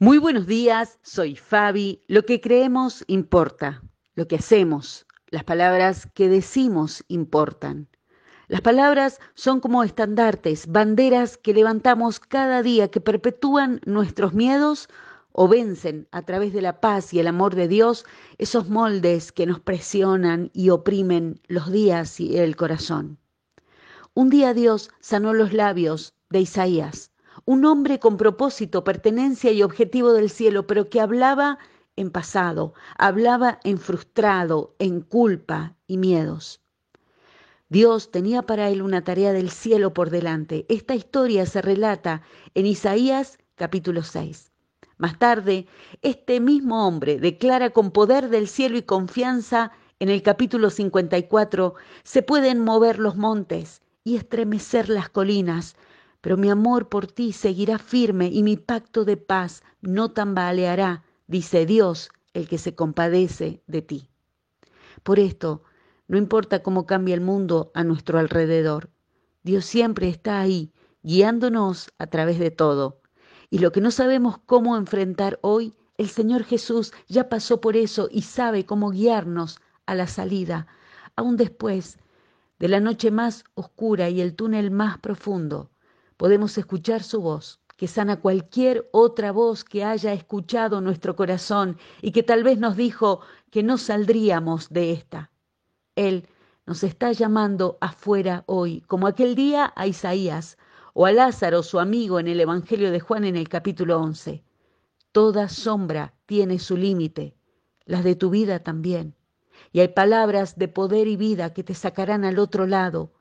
Muy buenos días, soy Fabi. Lo que creemos importa, lo que hacemos, las palabras que decimos importan. Las palabras son como estandartes, banderas que levantamos cada día que perpetúan nuestros miedos o vencen a través de la paz y el amor de Dios esos moldes que nos presionan y oprimen los días y el corazón. Un día Dios sanó los labios de Isaías un hombre con propósito, pertenencia y objetivo del cielo, pero que hablaba en pasado, hablaba en frustrado, en culpa y miedos. Dios tenía para él una tarea del cielo por delante. Esta historia se relata en Isaías capítulo 6. Más tarde, este mismo hombre declara con poder del cielo y confianza en el capítulo 54, se pueden mover los montes y estremecer las colinas, pero mi amor por ti seguirá firme y mi pacto de paz no tambaleará, dice Dios, el que se compadece de ti. Por esto, no importa cómo cambia el mundo a nuestro alrededor, Dios siempre está ahí, guiándonos a través de todo. Y lo que no sabemos cómo enfrentar hoy, el Señor Jesús ya pasó por eso y sabe cómo guiarnos a la salida, aún después de la noche más oscura y el túnel más profundo podemos escuchar su voz, que sana cualquier otra voz que haya escuchado nuestro corazón y que tal vez nos dijo que no saldríamos de esta. Él nos está llamando afuera hoy, como aquel día a Isaías o a Lázaro, su amigo, en el Evangelio de Juan en el capítulo 11. Toda sombra tiene su límite, las de tu vida también. Y hay palabras de poder y vida que te sacarán al otro lado,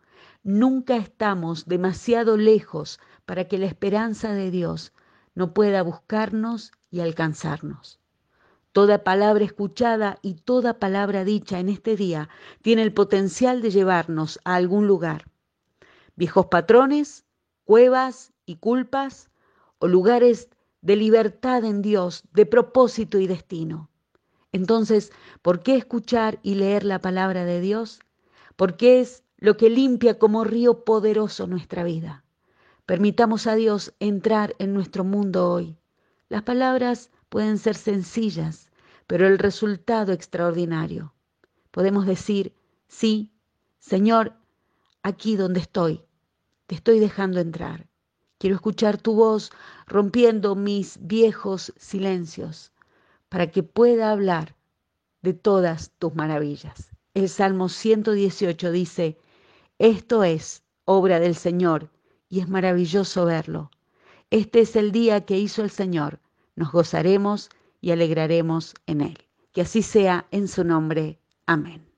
Nunca estamos demasiado lejos para que la esperanza de Dios no pueda buscarnos y alcanzarnos. Toda palabra escuchada y toda palabra dicha en este día tiene el potencial de llevarnos a algún lugar. Viejos patrones, cuevas y culpas o lugares de libertad en Dios, de propósito y destino. Entonces, ¿por qué escuchar y leer la palabra de Dios? Porque es lo que limpia como río poderoso nuestra vida. Permitamos a Dios entrar en nuestro mundo hoy. Las palabras pueden ser sencillas, pero el resultado extraordinario. Podemos decir, sí, Señor, aquí donde estoy, te estoy dejando entrar. Quiero escuchar tu voz rompiendo mis viejos silencios para que pueda hablar de todas tus maravillas. El Salmo 118 dice, esto es obra del Señor y es maravilloso verlo. Este es el día que hizo el Señor. Nos gozaremos y alegraremos en él. Que así sea en su nombre. Amén.